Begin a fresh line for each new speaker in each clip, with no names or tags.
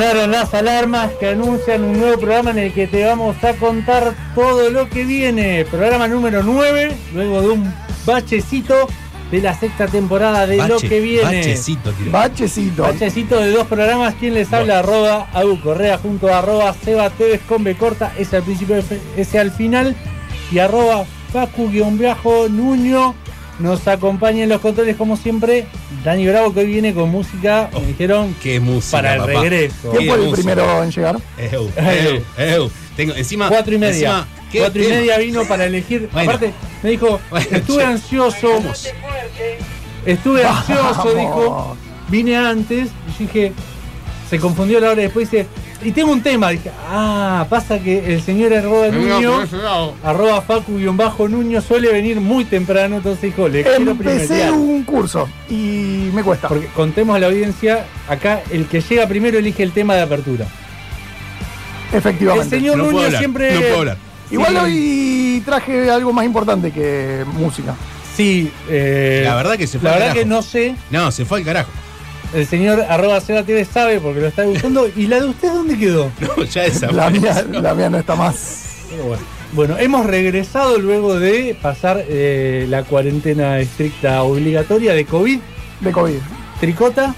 Sonaron las alarmas que anuncian un nuevo programa en el que te vamos a contar todo lo que viene. Programa número 9, luego de un bachecito de la sexta temporada de lo que viene.
Bachecito, tiró.
Bachecito.
Bachecito de dos programas. ¿Quién les habla? Arroba Agu Correa junto a arroba Seba Tevez con B corta, ese al principio, ese al final. Y arroba Facu-Nuño. Nos acompaña en los controles como siempre. Dani Bravo que hoy viene con música, me dijeron,
Qué música.
para el
papá.
regreso.
¿Quién
Qué
fue el
música.
primero en llegar?
Eu, eu, eu. Tengo, encima.
Cuatro y media.
encima, ¿qué
Cuatro y
tema?
media vino para elegir.
Bueno.
Aparte, me dijo,
Bueno,
estuve
che,
ansioso. Estuve ansioso,
Vamos.
dijo. Vine antes. Y yo dije, se confundió la hora. Después dice, y tengo un tema. Dije, ah, pasa que el señor arroba Nuño, arroba Facu-Nuño suele venir muy temprano. Entonces dijo, le quiero
Empecé un curso y me cuesta.
Porque contemos a la audiencia, acá el que llega primero elige el tema de apertura. El
Efectivamente.
señor
No
Nuño
hablar,
siempre.
no puedo hablar.
Igual
Sí.
hoy traje algo más importante que música.
Sí, eh,
La verdad que se fue
La
al
verdad que no sé.
No, se fue al carajo.
El señor arroba Seba TV sabe porque lo está gustando. ¿Y la de usted dónde quedó?
No, ya esa
La mía, la mía no está más.
Pero bueno. Bueno, hemos regresado luego de pasar eh, la cuarentena estricta obligatoria de COVID.
De COVID.
Tricota.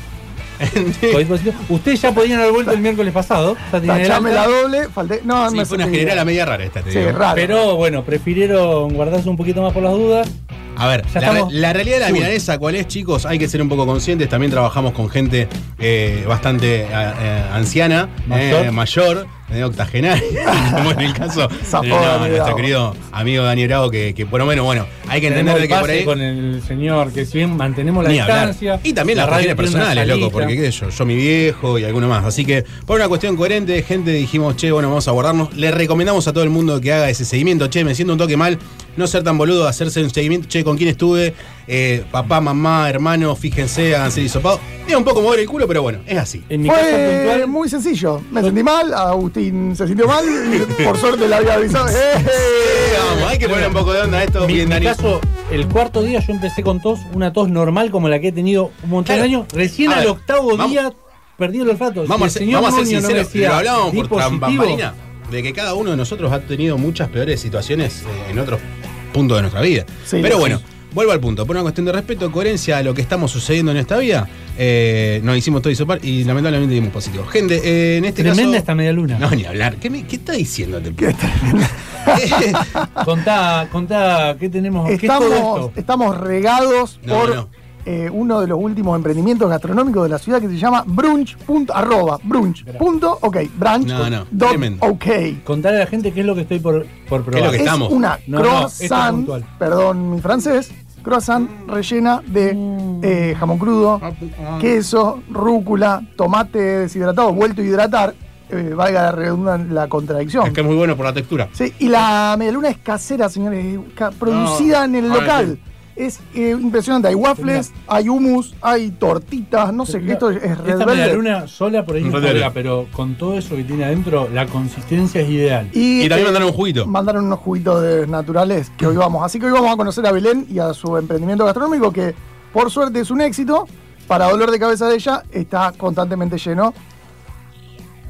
Ustedes ya podían haber vuelto el miércoles pasado.
Tachame la doble, falté. No,
Sí,
me
fue una general a media rara esta, te
Sí,
digo.
raro.
Pero bueno, prefirieron guardarse un poquito más por las dudas.
A ver, la, realidad de la milanesa, ¿cuál es, chicos? Hay que ser un poco conscientes. También trabajamos con gente eh, bastante eh, eh, anciana,
Mayor.
eh, mayor, eh, octogenaria, como en el caso de no, nuestro querido amigo Dani Bravo, que, que por lo menos, bueno, hay que entender de que por ahí.
con el señor, que si bien mantenemos la
Ni hablar.
distancia.
Y también
la
las cuestiones personales, loco, porque qué sé yo, yo mi viejo y alguno más. Así que, por una cuestión coherente, gente, dijimos, che, bueno, vamos a guardarnos. Le recomendamos a todo el mundo que haga ese seguimiento. Che, me siento un toque mal. No ser tan boludo, hacerse un seguimiento. Che, ¿con quién estuve? Eh, papá, mamá, hermano, fíjense, háganse el hisopado. Es un poco mover el culo, pero bueno, es así.
En mi caso
Fue
puntual,
muy sencillo. Me sentí mal, Agustín se sintió mal y por suerte le había avisado. ¡Eh!
Eh, vamos, hay que poner un poco de onda a esto.
mi,
Bien,
mi
Dani.
caso, el cuarto día yo empecé con tos, una tos normal como la que he tenido un montón
Claro.
de años. Recién
A
al
ver,
octavo
vamos-
día perdí el olfato.
Vamos, a
Si
ser,
el señor
vamos a ser
Nuño no me
sinceros.
decía,
lo hablábamos
"Di
por
positivo",
bambalina de que cada uno de nosotros ha tenido muchas peores situaciones eh, en otros puntos de nuestra vida.
Sí,
Pero
sí.
bueno, vuelvo al punto. Por una cuestión de respeto, coherencia a lo que estamos sucediendo en esta vida, eh, nos hicimos todo hisopar y lamentablemente dimos positivo. Gente, eh, en este
Tremenda
caso.
esta media luna.
No, ni hablar. ¿Qué, me- qué está diciendo? este
Qué
Contá, contá, ¿qué tenemos? ¿Qué es todo
Estamos,
esto?
estamos regados
No,
por
no.
Eh, uno de los últimos emprendimientos gastronómicos de la ciudad que se llama brunch. punto- arroba, brunch. punto, ok, brunch.
No, no,
dot ok.
Contarle a la gente qué es lo que estoy por, por probar.
lo que
Es
estamos?
una
No, no, esto
croissant, perdón mi francés, croissant rellena de
Mm.
eh, jamón crudo, queso, rúcula, tomate deshidratado, vuelto a hidratar, eh, valga la, redundan- la contradicción.
es que es muy bueno por la textura.
Sí, y la medialuna es casera, señores, ca- producida en el
ah,
local. Es eh, impresionante, hay waffles, hay hummus, hay tortitas, no sé,
Pero
esto es red
Esta media luna sola por ahí no podría, pero con todo eso que tiene adentro, la consistencia es ideal.
Y,
Y también
eh,
mandaron un juguito.
mandaron unos juguitos de- naturales que hoy vamos. Así que hoy vamos a conocer a Belén y a su emprendimiento gastronómico que por suerte es un éxito. Para dolor de cabeza de ella está constantemente lleno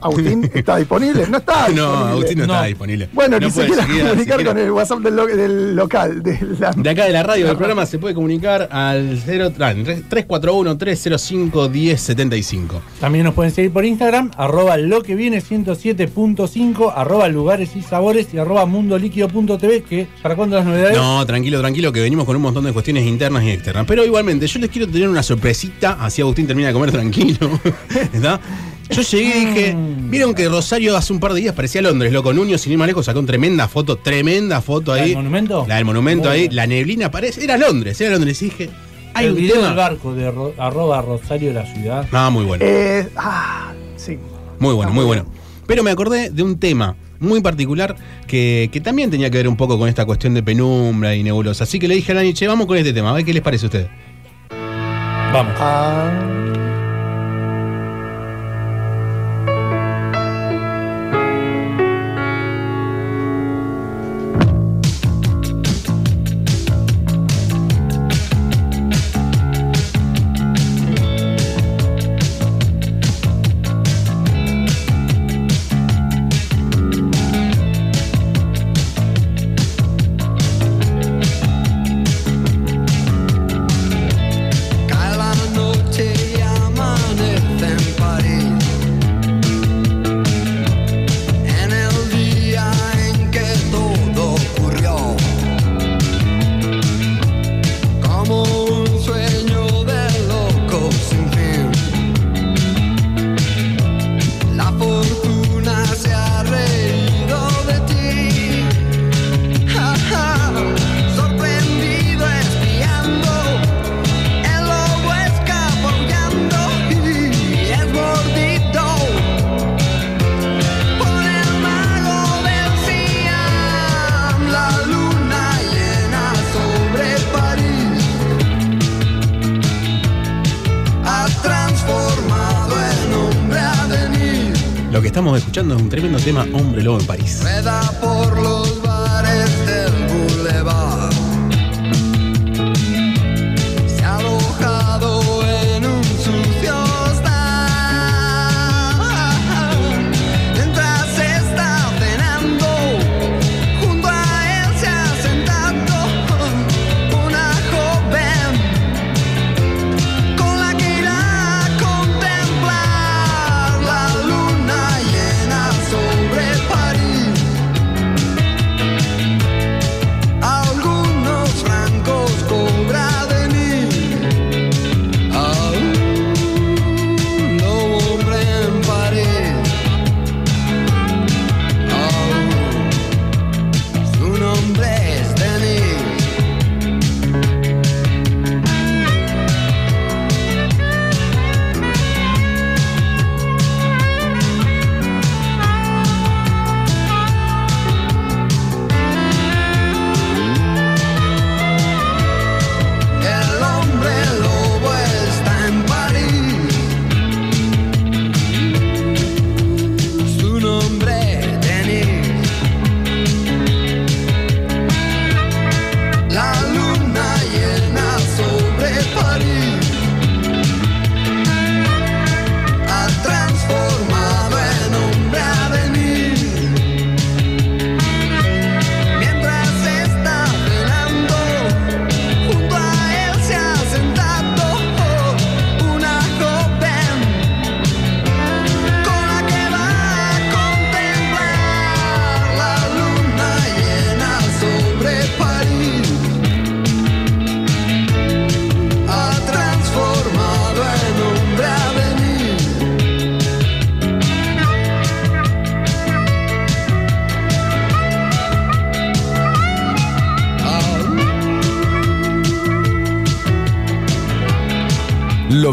Agustín está disponible. No está
No. Agustín no,
No.
está disponible.
Bueno,
no
que se
puede
quiera
seguir,
comunicar
si
con el WhatsApp del, lo- del local. De la,
De acá de la radio del programa se puede comunicar al 0, ah, 341-305-1075.
También nos pueden seguir por Instagram, arroba lo que viene 107.5, arroba lugares y sabores y arroba mundoliquido.tv, que ¿para cuándo las novedades?
No, tranquilo, tranquilo, que venimos con un montón de cuestiones internas y externas. Pero igualmente, yo les quiero tener una sorpresita, así Agustín termina de comer tranquilo. ¿Está? Yo llegué y dije, vieron que Rosario hace un par de días parecía Londres, loco, Nuño, sin ir más lejos, sacó una tremenda foto, tremenda foto
¿La
ahí.
del monumento?
La del monumento
Muy
ahí,
bien.
la neblina parece, era Londres, era Londres. Y dije, hay
el
un
video
tema.
del barco de ro- arroba Rosario la ciudad.
No, muy bueno.
Eh, ah, sí.
Muy bueno,
Ah,
muy
muy
bueno. Pero me acordé de un tema muy particular que, que también tenía que ver un poco con esta cuestión de penumbra y nebulosa. Así que le dije a Lani, che, vamos con este tema, a ver qué les parece a ustedes.
Vamos.
Ah,
escuchando es un tremendo tema, Hombre Lobo en París.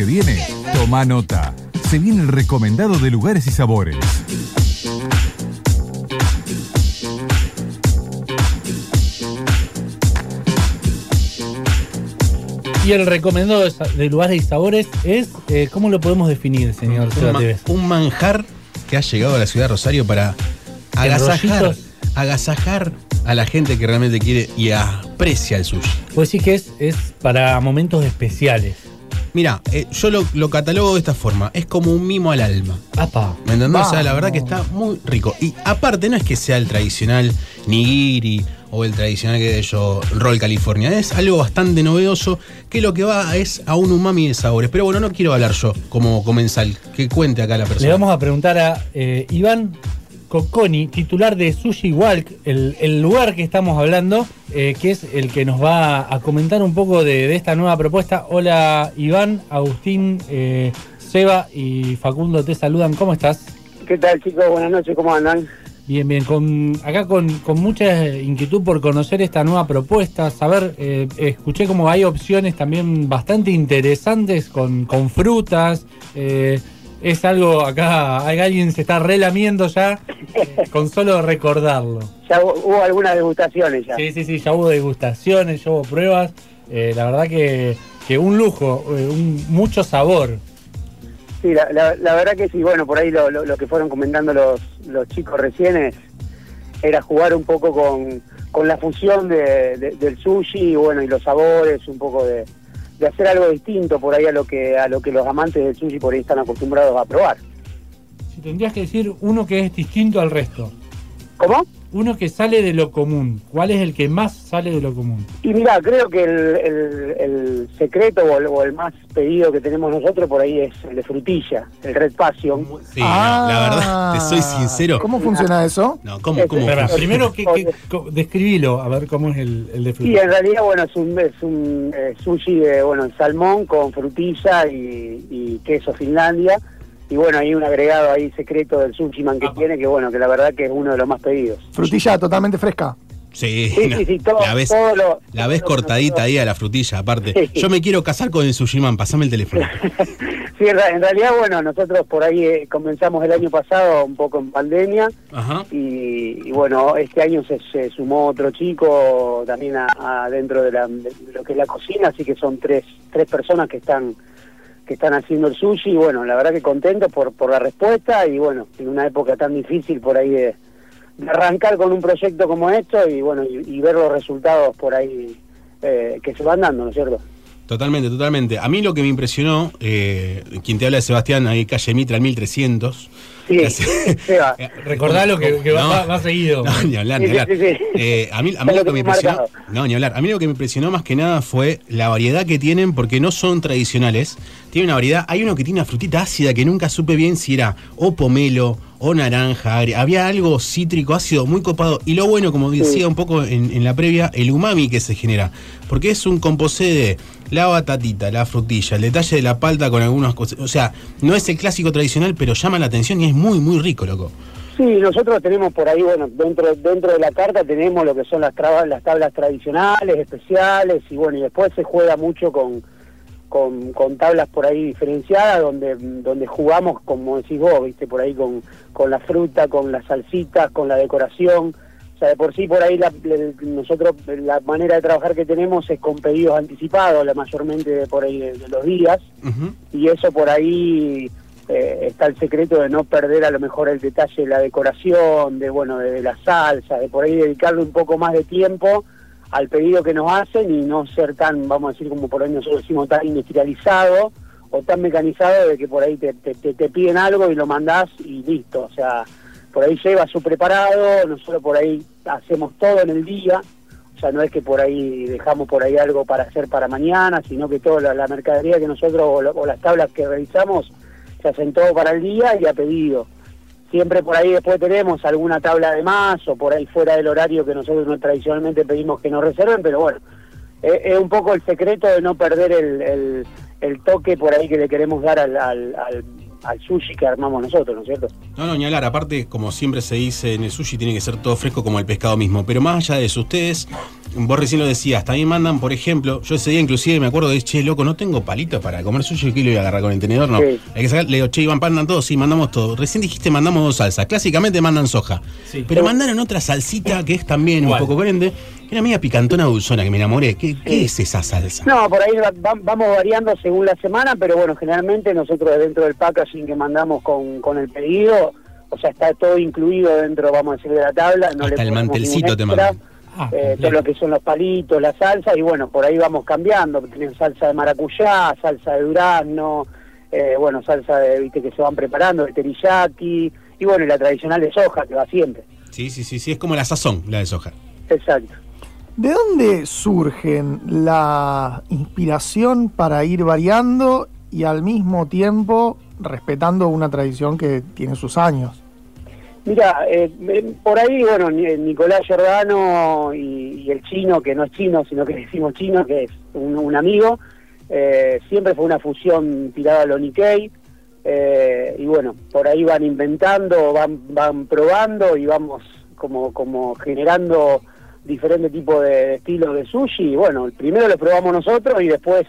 Que viene? Toma nota. Se viene el recomendado de lugares y sabores.
Y el recomendado de lugares y sabores es, eh, ¿cómo lo podemos definir, señor
Un, un manjar que ha llegado a la ciudad de Rosario para agasajar a la gente que realmente quiere y aprecia el sushi.
Pues sí que es, es para momentos especiales.
Mira, eh, yo lo, lo catalogo de esta forma. Es como un mimo al alma.
Apa.
¿Me entendés? O sea, la verdad que está muy rico. Y aparte, no es que sea el tradicional nigiri o el tradicional que yo, roll California. Es algo bastante novedoso que lo que va es a un umami de sabores. Pero bueno, no quiero hablar yo como comensal. Que cuente acá la persona.
Le vamos a preguntar a eh, Iván Cocconi, titular de Sushi Walk, el, el lugar que estamos hablando, eh, que es el que nos va a comentar un poco de, de esta nueva propuesta. Hola Iván, Agustín, eh, Seba y Facundo te saludan. ¿Cómo estás?
¿Qué tal chicos? Buenas noches, ¿cómo andan?
Bien, bien. Con, acá con, con mucha inquietud por conocer esta nueva propuesta, saber, eh, escuché como hay opciones también bastante interesantes con, con frutas. eh, es algo acá, alguien se está relamiendo ya eh, con solo recordarlo.
Ya hubo, hubo algunas degustaciones ya.
Sí, sí, sí, ya hubo degustaciones, ya hubo pruebas. eh, la verdad que, que un lujo, eh, un, mucho sabor.
Sí, la, la- la verdad que sí, bueno, por ahí lo, lo- lo que fueron comentando los, los chicos recién es, era jugar un poco con, con la fusión de- de- del sushi y bueno, y los sabores, un poco de, de hacer algo distinto por ahí a lo que a lo que los amantes del sushi por ahí están acostumbrados a probar.
Si tendrías que decir uno que es distinto al resto,
¿Cómo?
Uno que sale de lo común, ¿cuál es el que más sale de lo común?
Y mira, creo que el, el- el secreto o el, o el más pedido que tenemos nosotros por ahí es el de frutilla, el Red Passion.
Sí, no, la verdad, te soy sincero.
Ah. ¿Cómo funciona eso?
No, ¿cómo?
primero, que, que- describilo, a ver cómo es el, el de
Sí,
fruta.
en realidad, bueno, es un, es un eh, sushi de, bueno, en salmón con frutilla y, y queso Finlandia. Y bueno, hay un agregado ahí secreto del sushi man que
Apa.
tiene, que bueno, que la verdad que es uno de los más pedidos.
Frutilla totalmente fresca.
Sí,
Sí,
no,
sí, sí, todo-
la ves,
todo lo-
la ves
todo lo que
cortadita ahí a la frutilla, aparte.
Sí.
Yo me quiero casar con el Sushiman, pasame el teléfono.
Sí, en, realidad, bueno, nosotros por ahí eh, comenzamos el año pasado un poco en pandemia
Ajá.
y, y bueno, este año se, se sumó otro chico también a, a dentro de, la- de lo que es la cocina, así que son tres, tres personas que están que están haciendo el sushi y bueno, la verdad que contento por, por la respuesta y bueno, en una época tan difícil por ahí de, de arrancar con un proyecto como esto y bueno, y, ver los resultados por ahí eh, que se van dando, ¿no es cierto?
Totalmente, totalmente. A mí lo que me impresionó, eh, quien te habla de Sebastián, ahí calle Mitra, al 1300.
Sí,
Casi-
Seba.
Recordalo que, que va,
No.
va- va seguido.
No, ni hablar, ni hablar.
sí, sí.
Eh, a mí, a mí
Ya
lo
lo
que me impresionó.
marcado.
No, ni hablar. A mí lo que me impresionó más que nada fue la variedad que tienen, porque no son tradicionales. Tienen una variedad. Hay uno que tiene una frutita ácida que nunca supe bien si era o pomelo o naranja. agria. Había algo cítrico, ácido, muy copado. Y lo bueno, como decía un poco en, en la previa, el umami que se genera. Porque es un composé de la batatita, la frutilla, el detalle de la palta con algunas cosas. O sea, no es el clásico tradicional, pero llama la atención y es muy, muy rico, loco.
Sí, nosotros tenemos por ahí, bueno, dentro dentro de la carta tenemos lo que son las, trabas, las tablas tradicionales, especiales, y bueno, y después se juega mucho con, con, con tablas por ahí diferenciadas, donde donde jugamos, como decís vos, viste, por ahí con, con la fruta, con las salsitas, con la decoración. O sea, de por sí por ahí la- nosotros la manera de trabajar que tenemos es con pedidos anticipados, la mayormente de por ahí de- de los días y eso por ahí eh, está el secreto de no perder a lo mejor el detalle de la decoración, de bueno, de, de la salsa, de por ahí dedicarle un poco más de tiempo al pedido que nos hacen y no ser tan, vamos a decir, como por ahí nosotros decimos, tan industrializado o tan mecanizado de que por ahí te, te, te- te piden algo y lo mandás y listo. O sea, por ahí lleva su preparado, nosotros por ahí hacemos todo en el día. O sea, no es que por ahí dejamos por ahí algo para hacer para mañana, sino que toda la, la mercadería que nosotros o, lo- o las tablas que realizamos se hacen todo para el día y a pedido. Siempre por ahí después tenemos alguna tabla de más o por ahí fuera del horario que nosotros no- tradicionalmente pedimos que nos reserven, pero bueno, es, es un poco el secreto de no perder el, el- el toque por ahí que le queremos dar al, al, al- al sushi que armamos nosotros, ¿no es cierto?
No, no, ni hablar. Aparte, como siempre se dice en el sushi, tiene que ser todo fresco como el pescado mismo. Pero más allá de eso, ustedes vos recién lo decías, también mandan, por ejemplo, yo ese día inclusive me acuerdo de, che, loco, no tengo palitos para comer sushi, ¿qué lo voy a agarrar con el tenedor? No,
Sí.
hay que sacar, le digo, che, Iván, mandan todo, sí, mandamos todo. Recién dijiste mandamos dos salsas, clásicamente mandan soja,
Sí.
pero mandaron otra salsita que es también
¿Cuál?
un poco que era media picantona dulzona, que me enamoré. ¿Qué, qué es esa salsa?
No, por ahí va- va- vamos variando según la semana, pero bueno, generalmente nosotros dentro del packaging que mandamos con, con el pedido, o sea, está todo incluido dentro, vamos a decir, de la tabla. No
Hasta
le
el mantelcito te mandan.
Ah,
eh, todo lo que son los palitos, la salsa, y bueno, por ahí vamos cambiando. Tienen salsa de maracuyá, salsa de durazno, eh, bueno, salsa de, viste, que se van preparando, de teriyaki, y bueno, y la tradicional de soja, que va siempre.
Sí, sí, sí, sí, es como la sazón, la de soja.
Exacto.
¿De dónde surgen la inspiración para ir variando y al mismo tiempo respetando una tradición que tiene sus años?
Mira, eh, por ahí, bueno, Ni- Nicolás Giordano y, el chino, que no es chino, sino que decimos chino, que es un, un amigo, eh, siempre fue una fusión tirada a lo Nikkei, eh, y bueno, por ahí van inventando, van, van probando y vamos como, como generando diferentes tipos de estilos de sushi, y bueno, primero lo probamos nosotros y después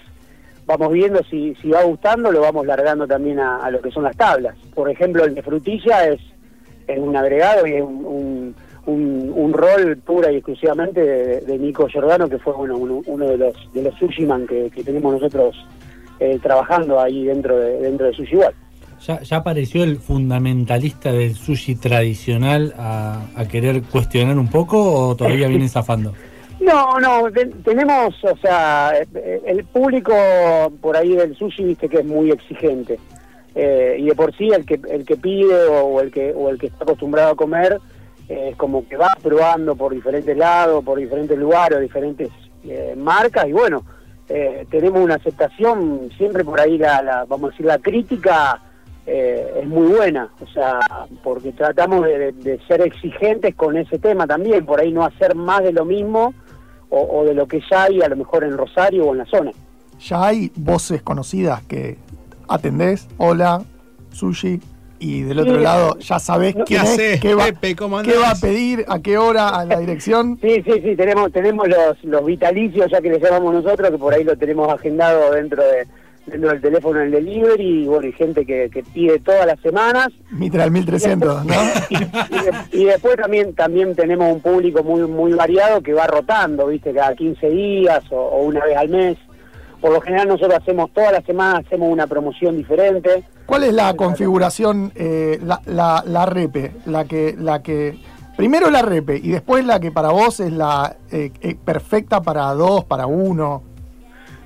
vamos viendo si, si va gustando, lo vamos largando también a, a lo que son las tablas. Por ejemplo, el de frutilla es, es un agregado y es un, un, un- un rol pura y exclusivamente de, Nico Giordano, que fue bueno, uno, uno de los de los sushiman que, que tenemos nosotros eh, trabajando ahí dentro de, dentro de Sushi Igual.
¿Ya, ya apareció el fundamentalista del sushi tradicional a, a querer cuestionar un poco o todavía viene zafando?
No, no, te- tenemos, o sea, eh, el público por ahí del sushi, viste que es muy exigente. Eh, y de por sí el que el que pide o, o el que o el que está acostumbrado a comer eh, es como que va probando por diferentes lados, por diferentes lugares, diferentes eh, marcas y bueno, eh, tenemos una aceptación siempre por ahí la, la vamos a decir la crítica eh, es muy buena, o sea, porque tratamos de, ser exigentes con ese tema también, por ahí no hacer más de lo mismo o, o de lo que ya hay a lo mejor en Rosario o en la zona.
Ya hay voces conocidas que atendés, hola, sushi, y del otro
Sí.
lado ya sabés
No,
quién
¿qué
es,
hacés,
qué va,
Pepe? ¿Cómo
qué va a pedir, a qué hora, a la dirección.
Sí, sí, sí, tenemos tenemos los, los vitalicios, ya que les llamamos nosotros, que por ahí lo tenemos agendado dentro de dentro del teléfono en el delivery, y bueno, hay gente que, que pide todas las semanas.
Mitra del 1300, ¿no?
y, de- y después también también tenemos un público muy muy variado que va rotando, viste, cada 15 días o, o una vez al mes. Por lo general nosotros hacemos todas las semanas hacemos una promoción diferente.
¿Cuál es la configuración, eh, la, la, la repe? La que, la que. Primero la repe y después la que para vos es la eh, eh, perfecta para dos, para uno.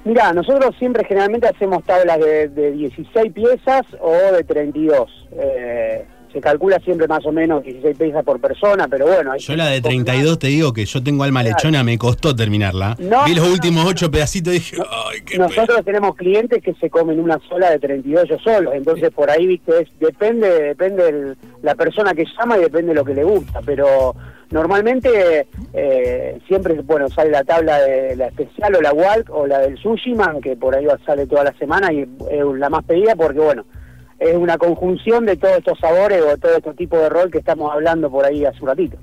Mira, nosotros siempre generalmente hacemos tablas de, de 16 piezas o de 32. Eh, se calcula siempre más o menos 16 piezas por persona, pero bueno.
Yo la de
que-
32 te digo que yo tengo alma
Claro.
lechona, me costó terminarla.
No,
Vi los
no,
últimos
no.
ocho pedacitos y dije, ay, qué
Nosotros tenemos clientes que se comen una sola de 32 ellos solos, entonces por ahí, viste, es, depende depende el- la persona que llama y depende de lo que le gusta, pero normalmente eh, siempre, bueno, sale la tabla de la especial o la walk o la del sushi man, que por ahí sale toda la semana y es la más pedida porque, bueno, es una conjunción de todos estos sabores o todos estos tipos de rol que estamos hablando por ahí hace un ratito.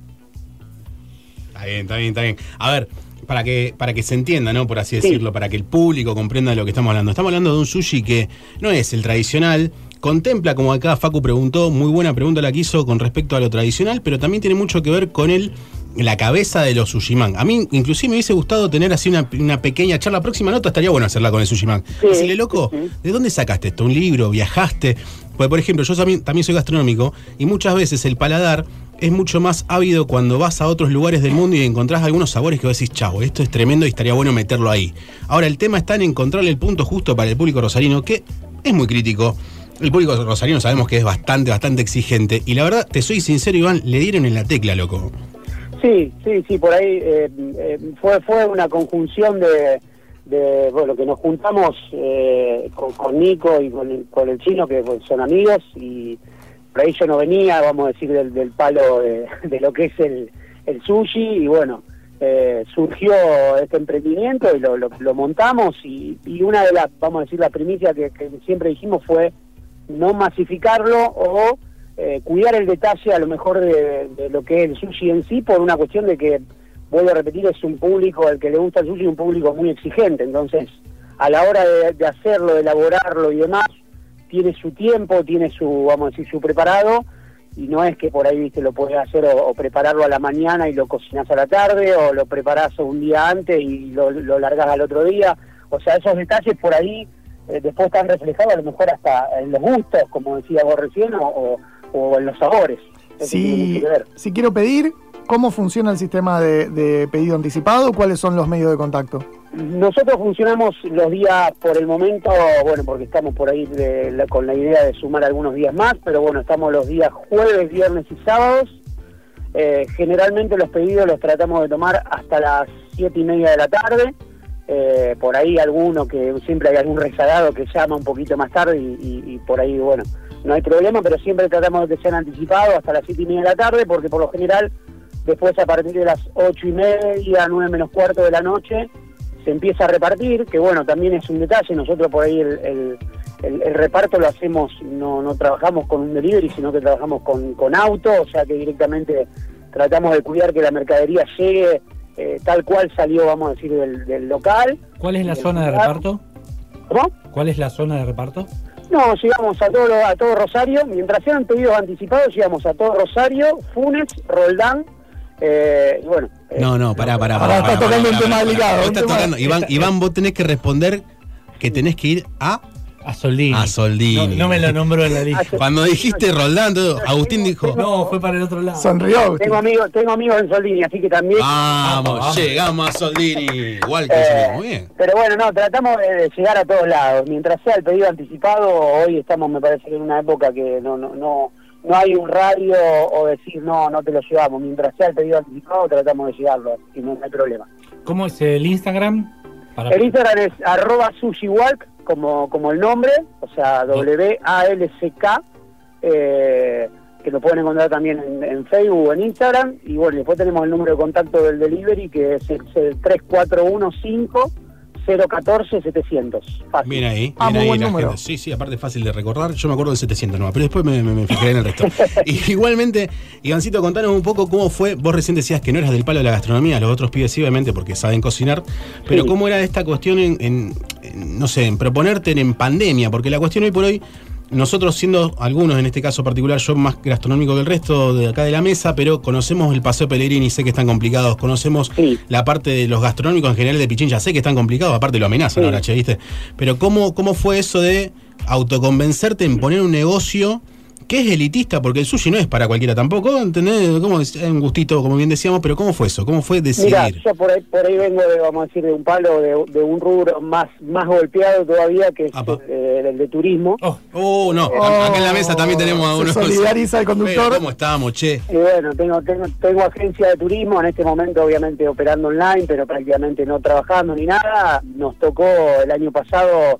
Está bien, está bien, está bien. A ver, para que, para que se entienda, ¿no? Por así
Sí.
decirlo, para que el público comprenda de lo que estamos hablando. Estamos hablando de un sushi que no es el tradicional. Contempla, como acá Facu preguntó, muy buena pregunta la que hizo con respecto a lo tradicional, pero también tiene mucho que ver con el, la cabeza de los sushiman. A mí, inclusive, me hubiese gustado tener así una, una pequeña charla. Próxima nota estaría bueno hacerla con el sushiman.
Sí,
Decirle, loco. ¿de dónde sacaste esto? ¿Un libro? ¿Viajaste? Pues, por ejemplo, yo también, también soy gastronómico y muchas veces el paladar es mucho más ávido cuando vas a otros lugares del mundo y encontrás algunos sabores que vos decís, chavo, esto es tremendo y estaría bueno meterlo ahí. Ahora, el tema está en encontrarle el punto justo para el público rosarino, que es muy crítico. El público rosarino sabemos que es bastante, bastante exigente. Y la verdad, te soy sincero, Iván, le dieron en la tecla, loco.
Sí, sí, sí, por ahí eh, eh, fue fue una conjunción de, de bueno, que nos juntamos eh, con, Nico y con el, con el chino, que pues, son amigos, y por ahí yo no venía, vamos a decir, del, del palo de, de lo que es el, el sushi, y bueno, eh, surgió este emprendimiento y lo, lo, montamos, y, y una de las, vamos a decir, la primicia que siempre dijimos fue no masificarlo o eh, cuidar el detalle a lo mejor de, lo que es el sushi en sí por una cuestión de que vuelvo a repetir, es un público, el que le gusta el sushi, un público muy exigente. Entonces, a la hora de, hacerlo, de elaborarlo y demás, tiene su tiempo, tiene su, vamos a decir, su preparado, y no es que por ahí, viste, lo podés hacer o, prepararlo a la mañana y lo cocinás a la tarde, o lo preparás un día antes y lo, lo largás al otro día. O sea, esos detalles por ahí eh, después están reflejados a lo mejor hasta en los gustos, como decía vos recién, o- o en los sabores. Eso
Si,
mucho que ver.
si quiero pedir, ¿cómo funciona el sistema de, de pedido anticipado? ¿Cuáles son los medios de contacto?
Nosotros funcionamos los días por el momento, bueno, porque estamos por ahí de la- con la idea de sumar algunos días más, pero bueno, estamos los días jueves, viernes y sábados. Eh, generalmente los pedidos los tratamos de tomar hasta las siete y media de la tarde. Eh, por ahí alguno que siempre hay algún rezagado que llama un poquito más tarde y, y- y por ahí, bueno, no hay problema, pero siempre tratamos de que sean anticipados hasta las siete y media de la tarde, porque por lo general, después a partir de las ocho y media, nueve menos cuarto de la noche, se empieza a repartir, que bueno, también es un detalle, nosotros por ahí el, el- el- el reparto lo hacemos, no, no trabajamos con un delivery, sino que trabajamos con, con auto, o sea que directamente tratamos de cuidar que la mercadería llegue eh, tal cual salió, vamos a decir, del, del local.
¿Cuál es la zona de reparto?
¿Cómo?
¿Cuál es la zona de reparto?
No, llegamos a todo, a todo Rosario, mientras sean pedidos anticipados, llegamos a todo Rosario, Funes, Roldán, eh, bueno. eh,
No, no, pará, pará,
Pará,
pará. pará,
tocando
pará,
un tema delicado,
tocando- Iván, vos tenés que responder que tenés que ir a,
A Soldini.
a Soldini.
No, no me lo nombró en la lista.
Cuando dijiste Roldán, Agustín dijo,
No, fue para el otro lado.
Sonrió.
Tengo amigos, tengo amigos en Soldini, así que también.
vamos,
Vamos.
llegamos a Soldini. Igual que
Eh,
muy bien.
pero bueno, no, tratamos de, llegar a todos lados. Mientras sea el pedido anticipado, hoy estamos, me parece, que en una época que no, no, no, no hay un radio o decir no, no te lo llevamos. Mientras sea el pedido anticipado, tratamos de llegarlo, y no, no hay problema.
¿Cómo es el Instagram? Para...
El Instagram es arroba sushiwalk, como, como el nombre, o sea, W-A-L-C-K, eh, que lo pueden encontrar también en, Facebook o en Instagram. Y bueno, después tenemos el número de contacto del delivery, que es el, el 3415-014-700. Fácil.
Bien ahí,
Ah,
bien
muy
ahí
buen
la
número.
gente. Sí, sí, aparte es fácil de recordar. Yo me acuerdo del 700 nomás, pero después me, me- me fijaré en el resto. y igualmente, Ivancito, contanos un poco cómo fue. Vos recién decías que no eras del palo de la gastronomía, los otros pibes sí, obviamente, porque saben cocinar. Pero
Sí.
cómo era esta cuestión en, en- en, no sé, en proponerte en, en pandemia, porque la cuestión hoy por hoy. Nosotros siendo algunos, en este caso particular, yo más gastronómico que el resto de acá de la mesa, pero conocemos el Paseo Pellegrini, sé que están complicados, conocemos
Sí.
la parte de los gastronómicos en general de Pichincha, sé que están complicados, aparte lo amenazan
Sí.
ahora, che, ¿viste? Pero ¿cómo, ¿cómo fue eso de autoconvencerte en poner un negocio que es elitista? Porque el sushi no es para cualquiera tampoco, ¿entendés? ¿Cómo es un gustito, como bien decíamos, pero ¿cómo fue eso? ¿Cómo fue
Mira,
decidir?
yo por ahí, por ahí vengo, de, vamos a decir, de un palo, de, de un rubro más, más golpeado todavía, que es
Apa.
eh, el de turismo.
Oh,
Oh, no, acá en la mesa también tenemos a
Se
uno.
solidariza el conductor.
Pero, ¿Cómo estamos, che?
Y bueno, tengo, tengo, tengo agencia de turismo, en este momento obviamente operando online, pero prácticamente no trabajando ni nada. Nos tocó el año pasado,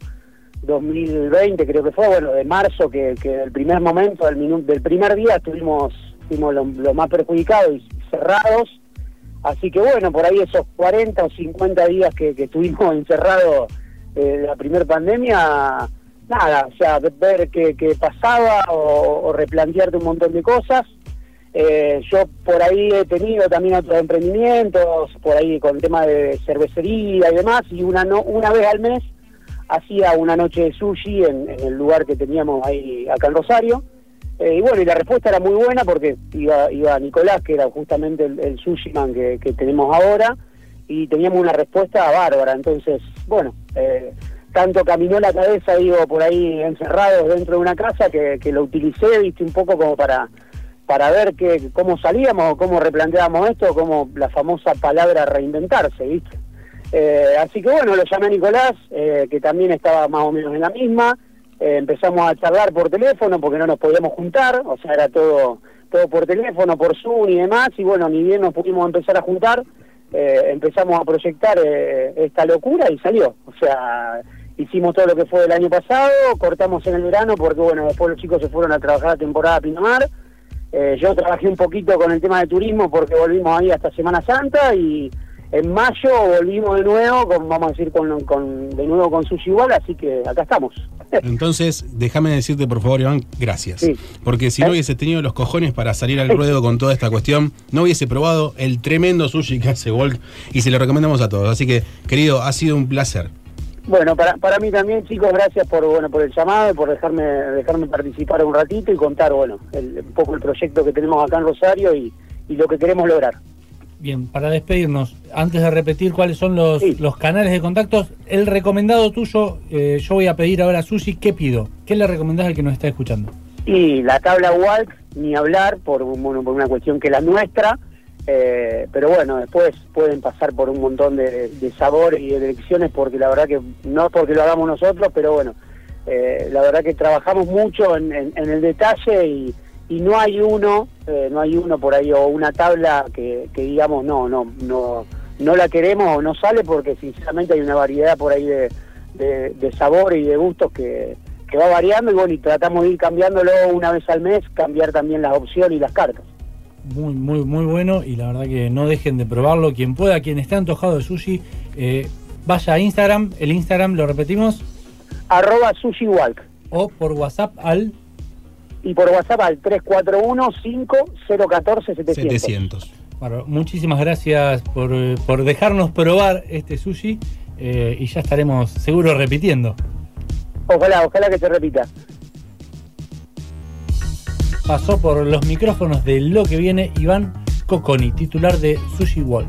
2020 creo que fue, bueno, de marzo, que, que del primer momento, del, minu- del primer día estuvimos, fuimos lo, lo más perjudicados y cerrados. Así que bueno, por ahí esos 40 o 50 días que, que estuvimos encerrados eh, la primer pandemia, nada, o sea, ve- ver qué, qué pasaba o, o replantearte un montón de cosas. Eh, yo por ahí he tenido también otros emprendimientos, por ahí con el tema de cervecería y demás, y una no, una vez al mes hacía una noche de sushi en, el lugar que teníamos ahí acá en Rosario. Eh, y bueno, y la respuesta era muy buena porque iba, iba Nicolás, que era justamente el, sushi man que, que tenemos ahora, y teníamos una respuesta bárbara. Entonces, bueno, eh, tanto caminó la cabeza, digo, por ahí encerrados dentro de una casa, que, que lo utilicé, viste, un poco como para para ver que, cómo salíamos, cómo replanteábamos esto, como la famosa palabra reinventarse, ¿viste? Eh, así que bueno, lo llamé a Nicolás, eh, que también estaba más o menos en la misma. Eh, empezamos a charlar por teléfono porque no nos podíamos juntar, o sea, era todo todo por teléfono, por Zoom y demás. Y bueno, ni bien nos pudimos empezar a juntar, eh, empezamos a proyectar eh, esta locura y salió. O sea, hicimos todo lo que fue el año pasado, cortamos en el verano porque bueno, después los chicos se fueron a trabajar a temporada a Pinamar. Yo trabajé un poquito con el tema de turismo porque volvimos ahí hasta Semana Santa y, en mayo volvimos de nuevo, con, vamos a decir, con, con- de nuevo con Sushi Igual, así que acá estamos.
Entonces, déjame decirte, por favor, Iván, gracias.
Sí.
Porque si no
¿Eh?
hubiese tenido los cojones para salir al ruedo con toda esta cuestión, no hubiese probado el tremendo sushi que hace Volk y se lo recomendamos a todos. Así que, querido, ha sido un placer.
Bueno, para, para mí también, chicos, gracias por bueno por el llamado y por dejarme dejarme participar un ratito y contar, bueno, el- un poco el proyecto que tenemos acá en Rosario y, y lo que queremos lograr.
Bien, para despedirnos, antes de repetir cuáles son los,
Sí.
los canales de contactos, el recomendado tuyo, eh, yo voy a pedir ahora a Sushi, ¿qué pido? ¿Qué le recomendás al que nos está escuchando?
Y la tabla Walk, ni hablar, por, bueno, por una cuestión que es la nuestra, eh, pero bueno, después pueden pasar por un montón de, de sabores y de elecciones, porque la verdad que no porque lo hagamos nosotros, pero bueno, eh, la verdad que trabajamos mucho en, en- en el detalle y, y no hay uno, eh, no hay uno por ahí o una tabla que, que digamos no, no, no, no la queremos o no sale, porque sinceramente hay una variedad por ahí de, de, de sabores y de gustos que, que va variando y bueno, y tratamos de ir cambiándolo una vez al mes, cambiar también las opciones y las cartas.
Muy, muy, muy bueno y la verdad que no dejen de probarlo. Quien pueda, quien esté antojado de sushi, eh, vaya a Instagram. El Instagram lo repetimos
Arroba Sushi Walk
o por WhatsApp al
y por WhatsApp al 341-5014-700.
700.
Bueno, muchísimas gracias por, por dejarnos probar este sushi eh, y ya estaremos seguro repitiendo.
Ojalá, ojalá que se repita.
Pasó por los micrófonos de lo que viene Iván Coconi, titular de Sushi World.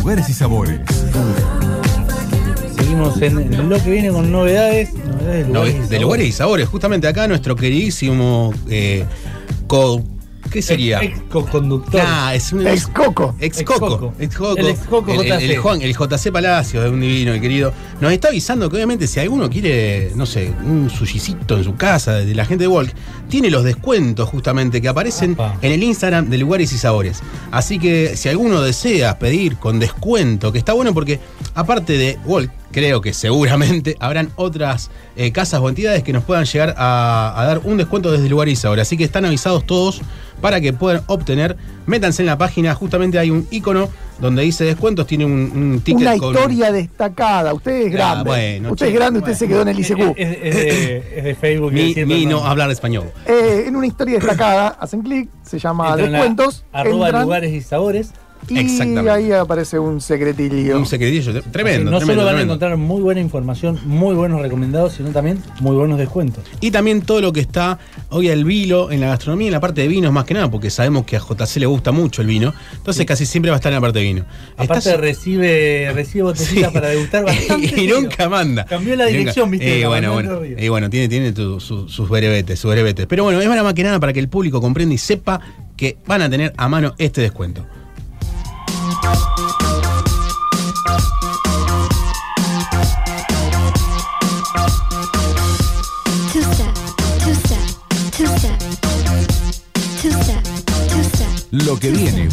Lugares y sabores.
Seguimos en lo que viene con novedades. de
No,
lugares, y
de
sabores.
lugares y sabores. Justamente acá nuestro queridísimo eh, co- ¿Qué sería?
Ex, conductor.
Ah, es un
Ex Coco.
Ex Coco.
Ex-Coco.
Ex Coco.
El ex-Coco
El, el-
JC.
el Juan- el JC Palacio, de un divino, el querido. Nos está avisando que obviamente si alguno quiere, no sé, un sushicito en su casa, de la gente de Walk, tiene los descuentos justamente que aparecen
Apa.
en el Instagram de Lugares y Sabores. Así que si alguno desea pedir con descuento, que está bueno porque aparte de Walk, creo que seguramente habrán otras eh, casas o entidades que nos puedan llegar a, a dar un descuento desde Lugares y Sabores. Así que están avisados todos para que puedan obtener. Métanse en la página, justamente hay un icono donde dice descuentos, tiene un, un ticket
Una
con-
historia destacada. Usted es
Ah,
grande.
bueno,
usted es grande, usted
bueno.
se quedó en el ICQ.
es- es de, es de Facebook.
Mi, no hablar español.
Eh, en una historia destacada, hacen clic, se llama
Entran a
Descuentos.
Arroba
entran,
lugares y sabores.
Y ahí aparece un secretillo.
Un secretillo tre- tremendo.
no
tremendo,
solo van a encontrar muy buena información, muy buenos recomendados, sino también muy buenos descuentos.
Y también todo lo que está hoy al vilo en la gastronomía, en la parte de vinos más que nada, porque sabemos que a JC le gusta mucho el vino. Entonces casi siempre va a estar en la parte de vino.
Aparte
Estás-
recibe, recibe botellita
Sí.
para degustar bastante.
y nunca manda.
Cambió la dirección, viste,
Eh, bueno, bueno. Y bueno, tiene, tiene tu- su- sus berebetes, sus berebetes. Pero bueno, es más que nada para que el público comprenda y sepa que van a tener a mano este descuento.
Lo que viene.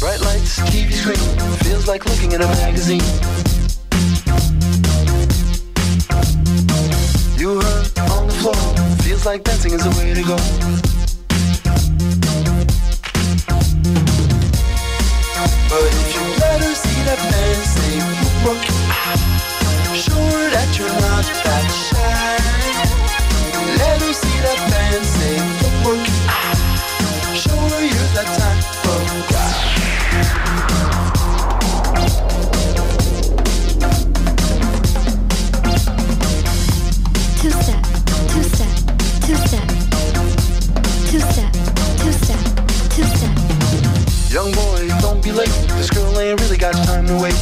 Bright lights, TV screen, feels like looking at a magazine. You hurt on the floor, feels like dancing is the way to go. But if you let her see that man say, look, show that you're not that shy. Really got time to wait.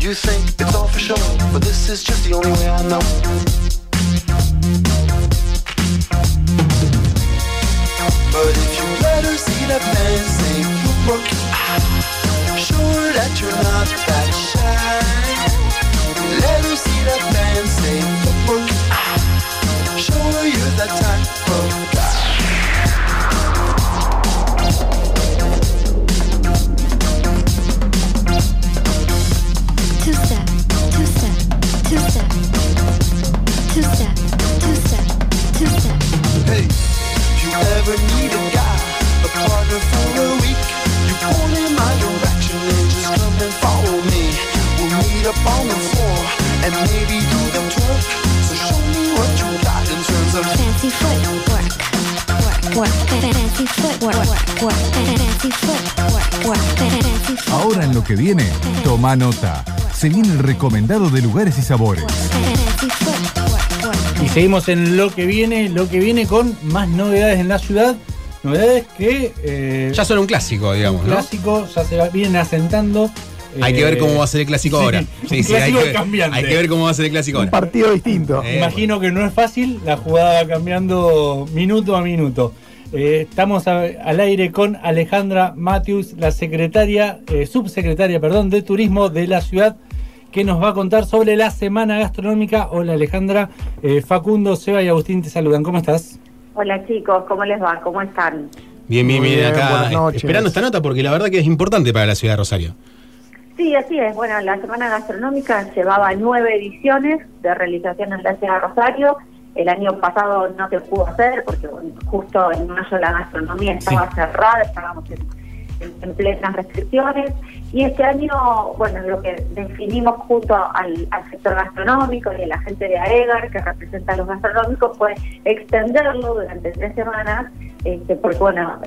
You think it's all for show, but this is just the only way I know. But if you let her see that man say, look, show her that you're not that shy. Let her see that man say, look, show her you're that type ever need a guy, a partner for a week, you point in my direction and just come and follow me. We'll meet up on the floor and maybe do the twerk. So show me what you got in terms of
Fancy footwork, work, work. Fancy footwork, work, work. Fancy footwork, work. Fancy footwork.
Ahora en lo que viene, toma nota. Se viene el recomendado de lugares y sabores.
Seguimos en lo que viene, lo que viene con más novedades en la ciudad. Novedades que eh,
Ya son un clásico, digamos,
un
¿no?
clásico, ya se vienen asentando.
Hay que ver cómo va a ser el clásico
sí,
ahora.
un
hay,
clásico
que ver,
cambiante.
hay que ver cómo va a ser el clásico
Un
ahora.
partido distinto.
Eh,
Imagino que no es fácil, la jugada va cambiando minuto a minuto. Eh, estamos a- al aire con Alejandra Matthews, la secretaria, eh, subsecretaria, perdón, de turismo de la ciudad, que nos va a contar sobre la semana gastronómica. Hola Alejandra, Eh, Facundo, Seba y Agustín te saludan. ¿Cómo estás?
Hola chicos, ¿cómo les va? ¿Cómo están?
Bien, bien, bien, acá
buenas noches.
esperando esta nota porque la verdad que es importante para la ciudad de Rosario.
Sí, así es. Bueno, la Semana Gastronómica llevaba nueve ediciones de realización en la ciudad de Rosario. El año pasado no se pudo hacer porque bueno, justo en mayo la gastronomía estaba cerrada, estábamos en, en- en plenas restricciones. Y este año, bueno, lo que definimos junto al, al sector gastronómico y a la gente de AEGAR, que representa a los gastronómicos, fue extenderlo durante tres semanas, este, porque, bueno,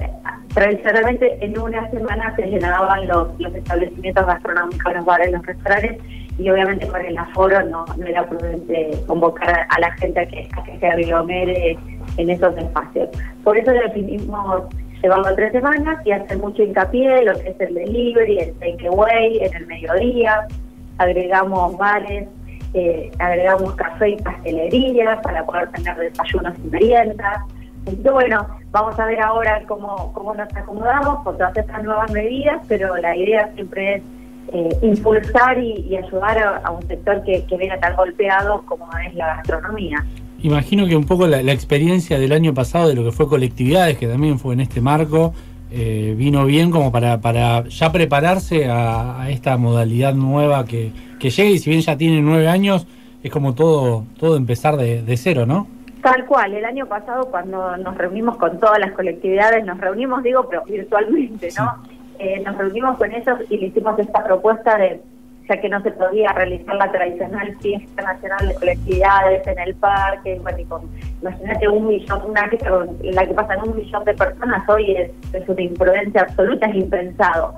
tradicionalmente en una semana se llenaban los, los establecimientos gastronómicos, los bares, los restaurantes, y obviamente con el aforo no, no era prudente convocar a la gente a que, a que se aglomere en esos espacios. Por eso definimos llevarlo tres semanas y hacer mucho hincapié en lo que es el delivery, el takeaway, en el mediodía. agregamos bares, eh, agregamos café y pastelería para poder tener desayunos y meriendas. Entonces, bueno, vamos a ver ahora cómo, cómo nos acomodamos con todas estas nuevas medidas, pero la idea siempre es eh, impulsar y, ayudar a, un sector que viene tan golpeado como es la gastronomía.
Imagino que un poco la, la experiencia del año pasado de lo que fue colectividades, que también fue en este marco, eh, vino bien como para, para ya prepararse a, a esta modalidad nueva que, que llega y si bien ya tiene nueve años, es como todo, todo empezar de, de cero, ¿no?
Tal cual, el año pasado cuando nos reunimos con todas las colectividades, nos reunimos, digo, pero virtualmente, ¿no? Eh, nos reunimos con ellos y le hicimos esta propuesta de, ya que no se podía realizar la tradicional fiesta nacional de colectividades en el parque, bueno, con, imagínate un millón, una que la que pasa en un millón de personas hoy es, es una imprudencia absoluta, es impensado.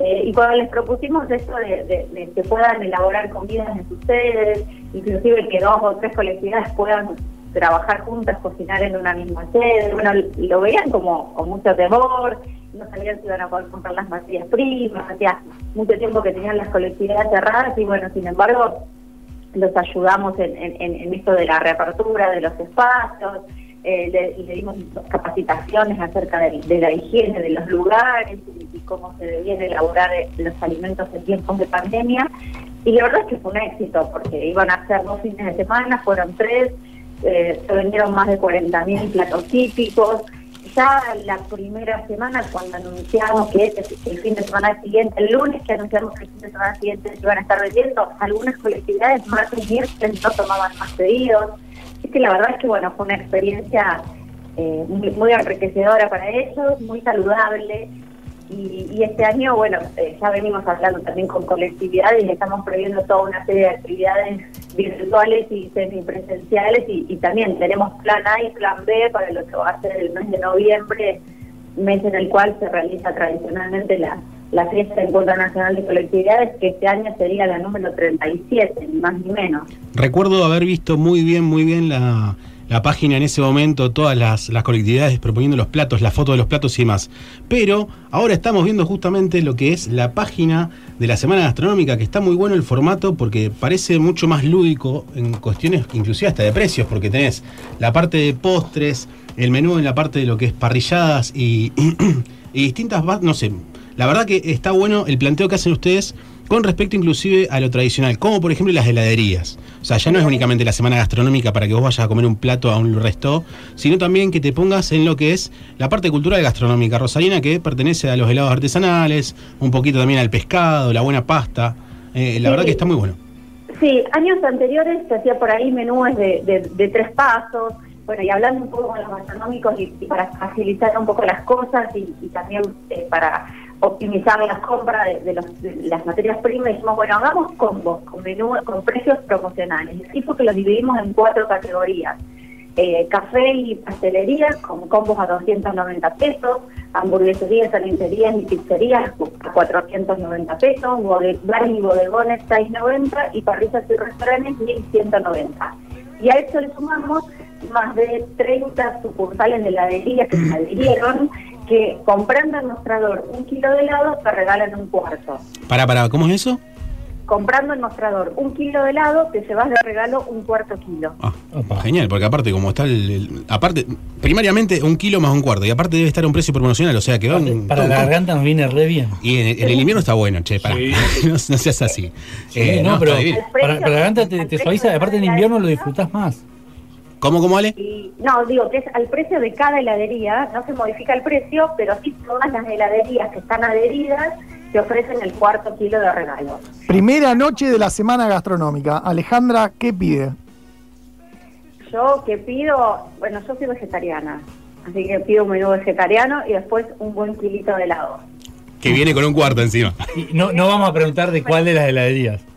Eh, y cuando les propusimos esto de que puedan elaborar comidas en sus sedes, inclusive que dos o tres colectividades puedan trabajar juntas, cocinar en una misma sede, bueno, lo veían como con mucho temor, no sabían si iban a poder comprar las materias primas, hacía mucho tiempo que tenían las colectividades cerradas y bueno, sin embargo, los ayudamos en, en- en- esto de la reapertura de los espacios, eh, le, dimos capacitaciones acerca de, la higiene de los lugares y, y cómo se debían elaborar eh, los alimentos en tiempos de pandemia. Y la verdad es que fue un éxito, porque iban a ser dos fines de semana, fueron tres, eh, se vendieron más de 40.000 platos típicos. Ya la primera semana, cuando anunciamos que este- el fin de semana siguiente, el lunes que anunciamos que el fin de semana siguiente se iban a estar vendiendo, algunas colectividades y miércoles no tomaban más pedidos. Es que la verdad es que bueno, fue una experiencia eh, muy enriquecedora para ellos, muy saludable. Y, y este año, bueno, eh, ya venimos hablando también con colectividades y estamos previendo toda una serie de actividades virtuales y semipresenciales y, y también tenemos plan A y plan B para lo que va a ser el mes de noviembre, mes en el cual se realiza tradicionalmente la, fiesta de encuentro nacional de colectividades, que este año sería la número 37, ni más ni menos.
Recuerdo haber visto muy bien, muy bien la, la página en ese momento, todas las, las colectividades proponiendo los platos, la foto de los platos y demás. Pero ahora estamos viendo justamente lo que es la página de la Semana Gastronómica, que está muy bueno el formato porque parece mucho más lúdico en cuestiones inclusive hasta de precios, porque tenés la parte de postres, el menú en la parte de lo que es parrilladas y, y distintas, no sé, la verdad que está bueno el planteo que hacen ustedes con respecto inclusive a lo tradicional, como por ejemplo las heladerías. O sea, ya no es únicamente la semana gastronómica para que vos vayas a comer un plato a un resto, sino también que te pongas en lo que es la parte cultural gastronómica rosarina que pertenece a los helados artesanales, un poquito también al pescado, la buena pasta. Eh, la
Sí.
verdad que está muy bueno.
Sí, años anteriores se hacía por ahí menúes de, de- de tres pasos. Bueno, y hablando un poco con los gastronómicos y, y para facilitar un poco las cosas y, y también eh, para optimizar las compras de, los- las materias primas, dijimos, bueno, hagamos combos con menú, con precios promocionales. Así porque los dividimos en cuatro categorías. Eh, café y pastelería con combos a 290 pesos, hamburgueserías, salicerías y pizzerías a 490 pesos, bares y bodegones 690 y parrillas y restaurantes 1190. Y a eso le sumamos más de 30 sucursales de heladería que se adhirieron, que comprando en mostrador un kilo de helado te regalan un cuarto.
Para, para, ¿cómo es eso?
Comprando en mostrador un kilo de helado te llevas de regalo un cuarto kilo.
Ah, genial, porque aparte, como está el, el- Aparte, primariamente un kilo más un cuarto, y aparte debe estar a un precio promocional, o sea que va un.
Para la garganta nos viene re bien.
Y en, el- en el invierno está bueno, che, para. no, no seas así.
Sí,
Eh,
no, pero para, para la garganta te, te suaviza, aparte en invierno lo disfrutás más.
¿Cómo, cómo, Ale?
Y, no, digo que es al precio de cada heladería, no se modifica el precio, pero sí todas las heladerías que están adheridas te ofrecen el cuarto kilo de regalo.
Primera noche de la semana gastronómica. Alejandra, ¿qué pide?
Yo que pido, bueno, yo soy vegetariana, así que pido un menú vegetariano y después un buen kilito de helado.
Que viene con un cuarto encima.
Y no, no vamos a preguntar de cuál de las heladerías.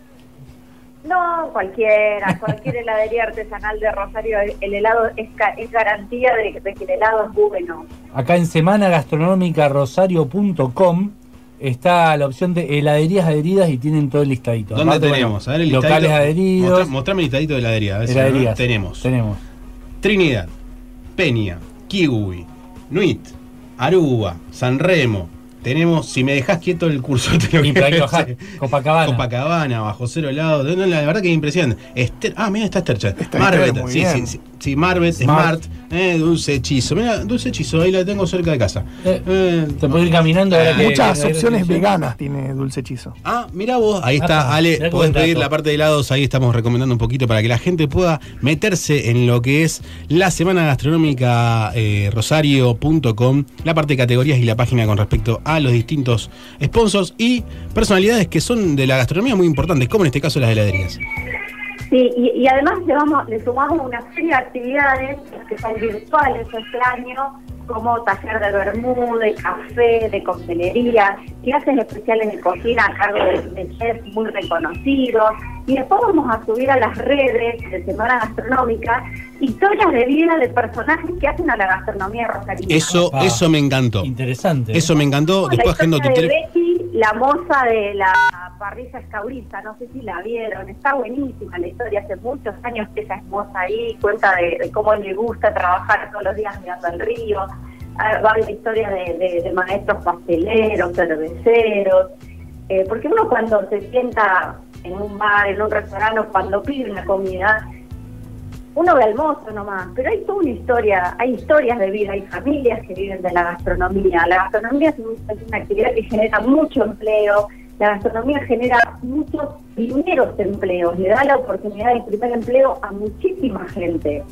No, cualquiera, cualquier heladería artesanal de Rosario, el helado es, ca- es garantía de, de que el helado es bueno.
Acá en semanagastronómicarosario.com está la opción de heladerías adheridas y tienen todo el listadito.
¿Dónde
Aparte,
tenemos?
bueno,
a ver el listadito.
locales adheridos.
Mostrame el listadito de heladería. A ver si
heladerías.
tenemos.
Tenemos.
Trinidad, Peña, Kiwi, Nuit, Aruba, San Remo, Tenemos, si me dejas quieto el curso, te lo
Y bajar. Copacabana.
Copacabana, bajo cero lado. No, la verdad que es impresionante. Esther- ah, mira, está Esther,
muy
sí,
bien.
sí, sí, sí, Marbet,
Smart.
Smart, eh, Dulce Hechizo. Mira, Dulce Hechizo, ahí la tengo cerca de casa.
Eh,
Eh,
Te puedes ir caminando que-
Muchas
que-
opciones veganas tiene Dulce Hechizo.
Ah, mira vos, ahí está,
Ah,
Ale,
mirá qué
podés pedir la parte de helados, ahí estamos recomendando un poquito para que la gente pueda meterse en lo que es la semana gastronómica eh, rosario.com, la parte de categorías y la página con respecto a los distintos sponsors y personalidades que son de la gastronomía muy importantes, como en este caso las heladerías.
Sí, y, y además le, vamos, le sumamos una serie de actividades que son virtuales este año, como taller de bermú, de café, de coctelería, clases especiales de cocina a cargo de, de chefs muy reconocidos. Y después vamos a subir a las redes de Semana Gastronómica historias de vida de personajes que hacen a la gastronomía rosarina.
Eso,
Ah,
eso me encantó.
Interesante.
Eso me encantó.
La
Después tu
historia de. Betty, la moza de la parrilla escaurista, no sé si la vieron, está buenísima la historia, hace muchos años que ella es moza ahí, cuenta de, cómo le gusta trabajar todos los días mirando al río, Ah, va la historia de, de- maestros pasteleros, cerveceros, eh, porque uno cuando se sienta en un bar, en un restaurante, cuando pide una comida, uno ve al mozo nomás, pero hay toda una historia, hay historias de vida, hay familias que viven de la gastronomía. La gastronomía es una actividad que genera mucho empleo, la gastronomía genera muchos primeros empleos, le da la oportunidad del primer empleo a muchísima gente.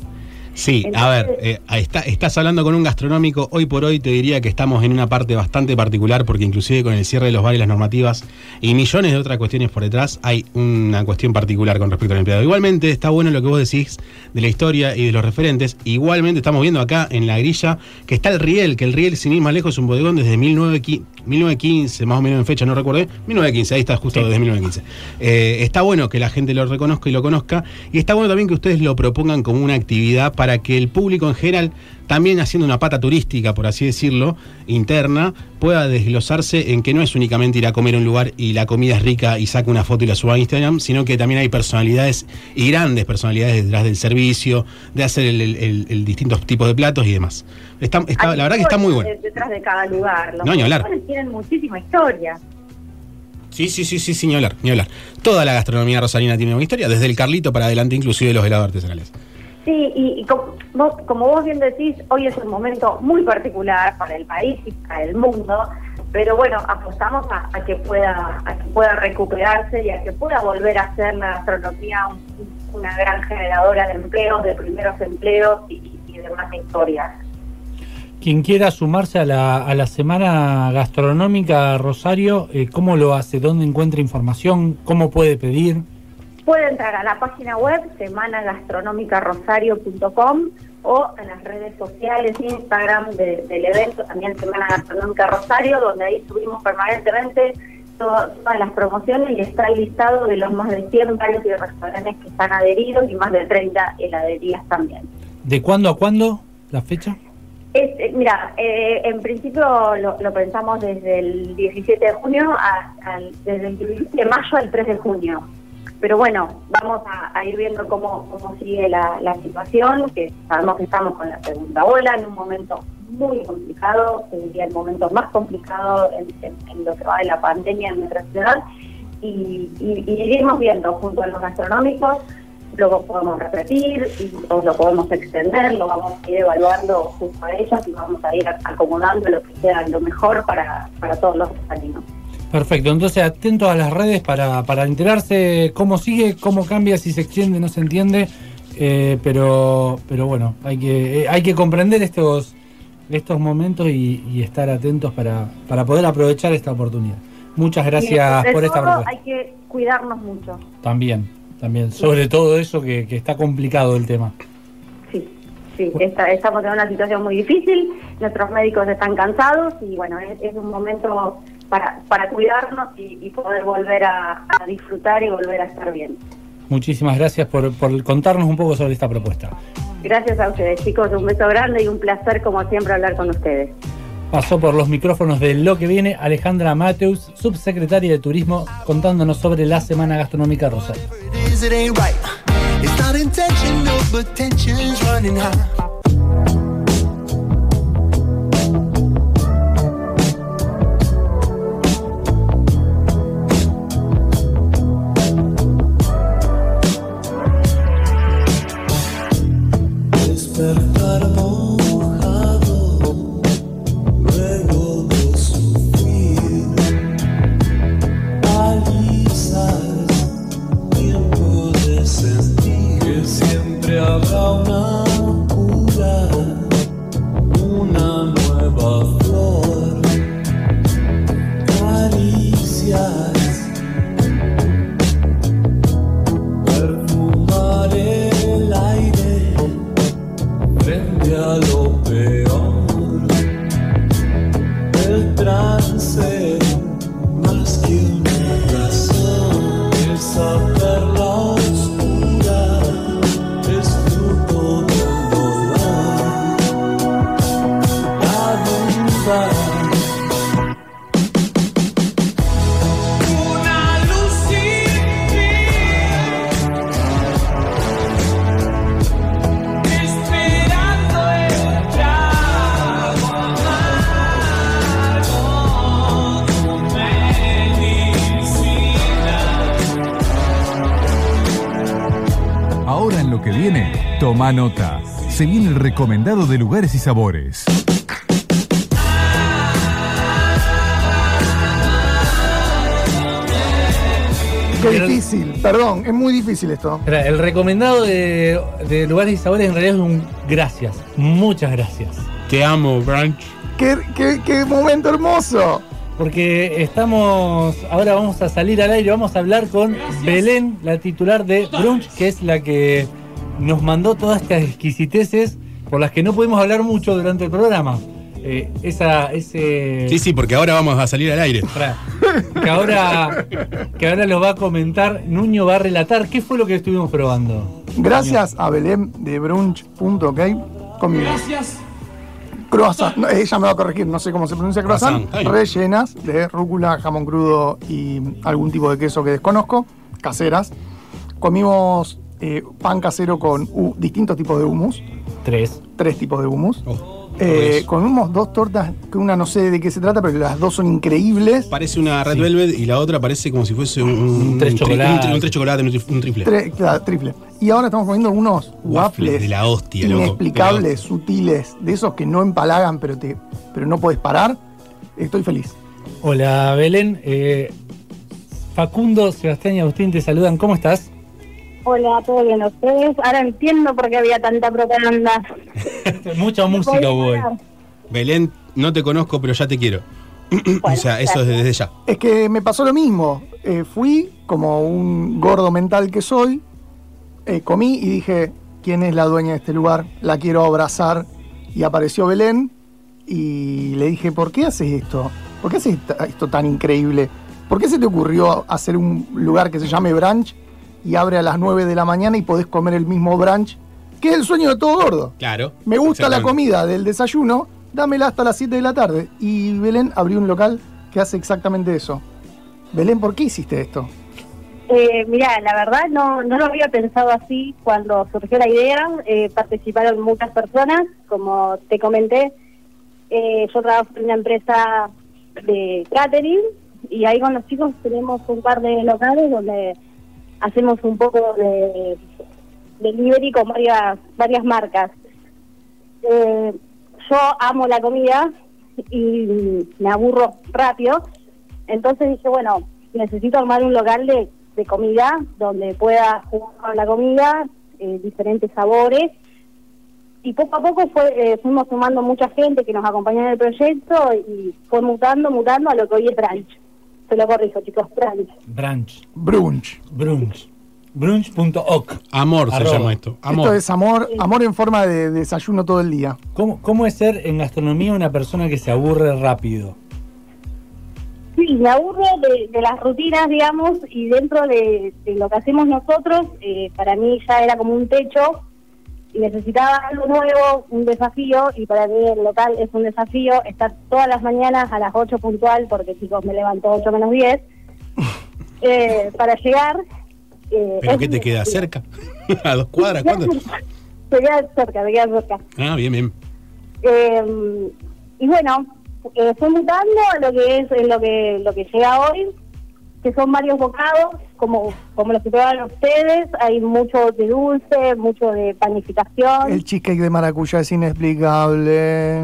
Sí, a ver, eh, está, estás hablando con un gastronómico. Hoy por hoy te diría que estamos en una parte bastante particular porque inclusive con el cierre de los bares, las normativas y millones de otras cuestiones por detrás, hay una cuestión particular con respecto al empleado. Igualmente está bueno lo que vos decís de la historia y de los referentes. Igualmente estamos viendo acá en la grilla que está el Riel, que el Riel sin ir más lejos es un bodegón desde 19qui- 1915, más o menos en fecha, no recuerdo, 1915, ahí está justo desde 1915. Eh, está bueno que la gente lo reconozca y lo conozca y está bueno también que ustedes lo propongan como una actividad para que el público en general, también haciendo una pata turística, por así decirlo, interna, pueda desglosarse en que no es únicamente ir a comer a un lugar y la comida es rica y saca una foto y la suba a Instagram, sino que también hay personalidades y grandes personalidades detrás del servicio, de hacer el, el- el- el distintos tipos de platos y demás. Está, está- la verdad que está muy bueno.
Detrás de cada lugar. Los
No, ni hablar.
tienen muchísima historia.
Sí, sí, sí, sí, sí, ni hablar, ni hablar. Toda la gastronomía rosarina tiene una historia, desde el Carlito para adelante, inclusive los helados artesanales.
Sí, y, y como, vos, como vos bien decís, hoy es un momento muy particular para el país y para el mundo, pero bueno, apostamos a, que pueda a que pueda recuperarse y a que pueda volver a ser la gastronomía un- una gran generadora de empleos, de primeros empleos y, y demás historias.
Quien quiera sumarse a la, a la semana gastronómica Rosario, eh, ¿cómo lo hace? ¿Dónde encuentra información? ¿Cómo puede pedir?
Puede entrar a la página web semanagastronómicarosario.com o en las redes sociales, Instagram de- del evento, también Semana Gastronómica Rosario, donde ahí subimos permanentemente to- todas las promociones y está el listado de los más de 100 bares y restaurantes que están adheridos y más de 30 heladerías también.
¿De cuándo a cuándo la fecha?
Es, eh, mira, eh, en principio lo, lo pensamos desde el 17 de junio, a- al- desde el 17 de mayo al 3 de junio. Pero bueno, vamos a, ir viendo cómo, cómo sigue la, situación, que sabemos que estamos con la segunda ola en un momento muy complicado, te diría el momento más complicado en, lo que va de la pandemia en nuestra ciudad, y, y, iremos viendo junto a los gastronómicos lo podemos repetir y, o lo podemos extender, lo vamos a ir evaluando junto a ellos y vamos a ir acomodando lo que sea lo mejor para, para todos los rosarinos.
Perfecto, entonces atento a las redes para, para enterarse cómo sigue, cómo cambia, si se extiende, no se entiende. eh, pero, pero bueno, hay que, eh, hay que comprender estos, estos momentos y, y estar atentos para, para poder aprovechar esta oportunidad. Muchas gracias por esta propuesta.
hay que cuidarnos mucho.
También, también. Sobre todo eso que, que está complicado el tema.
Sí, sí, está- estamos en una situación muy difícil, nuestros médicos están cansados y bueno, es, es un momento para, para cuidarnos y, y poder volver a, a disfrutar y volver a estar bien.
Muchísimas gracias por, por contarnos un poco sobre esta propuesta.
Gracias a ustedes, chicos, un beso grande y un placer como siempre hablar con ustedes.
Pasó por los micrófonos de Lo que viene Alejandra Mateus, subsecretaria de Turismo, contándonos sobre la Semana Gastronómica Rosario.
Toma nota. Se viene el recomendado de lugares y sabores.
Qué difícil, perdón, es muy difícil esto.
Espera, el recomendado de, de lugares y sabores en realidad es un gracias. Muchas gracias.
Te amo, Branch.
Qué, qué- qué momento hermoso.
Porque estamos, ahora vamos a salir al aire, vamos a hablar con Belén, la titular de Brunch, que es la que nos mandó todas estas exquisiteces por las que no pudimos hablar mucho durante el programa. Eh, esa, ese...
Sí, sí, porque ahora vamos a salir al aire.
Que ahora que ahora lo va a comentar, Nuño va a relatar qué fue lo que estuvimos probando.
Gracias a Belén de brunch.ok. Comimos. Gracias. Croissant, no, ella me va a corregir, no sé cómo se pronuncia croissant,
Croissant, ay.
rellenas de rúcula, jamón crudo y algún tipo de queso que desconozco, caseras. Comimos eh, pan casero con distintos tipos de hummus,
Tres.
tres tipos de hummus.
Oh,
Eh, comimos dos tortas, que una no sé de qué se trata, pero las dos son increíbles.
Parece una Red Velvet y la otra parece como si fuese un, un,
tres chocolates.
un tri- un tres triple.
Tre- claro, triple. Y ahora estamos comiendo unos waffles
de la hostia, loco.
inexplicables, sutiles, de esos que no empalagan, pero te, pero no puedes parar. Estoy feliz.
Hola Belén, Eh, Facundo, Sebastián y Agustín te saludan, ¿cómo estás?
Hola, ¿todo bien ustedes? Ahora entiendo por qué había tanta propaganda.
Mucha música hubo hoy.
Belén, no te conozco, pero ya te quiero. o sea, eso es desde ya.
Es que me pasó lo mismo. Eh, fui como un gordo mental que soy, eh, comí y dije, ¿quién es la dueña de este lugar? La quiero abrazar. Y apareció Belén y le dije, ¿por qué haces esto? ¿Por qué haces esto tan increíble? ¿Por qué se te ocurrió hacer un lugar que se llame Branch y abre a las 9 de la mañana y podés comer el mismo brunch? Que es el sueño de todo gordo.
Claro.
Me gusta la comida del desayuno, dámela hasta las 7 de la tarde. Y Belén abrió un local que hace exactamente eso. Belén, ¿por qué hiciste esto?
Eh, mira, la verdad no, no lo había pensado así cuando surgió la idea. Eh, participaron muchas personas, como te comenté. Eh, yo trabajo en una empresa de catering y ahí con los chicos tenemos un par de locales donde hacemos un poco de delivery con varias, varias marcas. Eh, yo amo la comida y me aburro rápido. Entonces dije, bueno, necesito armar un local de, de comida donde pueda jugar con la comida, eh, diferentes sabores. Y poco a poco fue, eh, fuimos sumando mucha gente que nos acompañó en el proyecto y fue mutando, mutando a lo que hoy es brunch. Se lo corrijo, chicos, brunch.
Brunch.
Brunch.
Brunch. Brunch.oc.
Amor se llama esto. Amor.
Esto es amor, amor en forma de desayuno todo el día.
¿Cómo, ¿Cómo es ser en gastronomía una persona que se aburre rápido?
Sí, me aburro de, de las rutinas, digamos, y dentro de, de lo que hacemos nosotros, eh, para mí ya era como un techo necesitaba algo nuevo, un desafío, y para mí el local es un desafío estar todas las mañanas a las 8 puntual, porque chicos, me levanto 8 menos 10, eh, para llegar. eh,
¿Pero qué te queda cerca? ¿A dos cuadras? ¿Cuánto?
Se queda cerca, se queda cerca.
Ah, bien, bien.
Eh, y bueno, eh, fue mutando lo que es lo que lo que llega hoy, que son varios bocados, como como los que probaron ustedes. Hay mucho de dulce, mucho de panificación.
El cheesecake de maracuyá es inexplicable.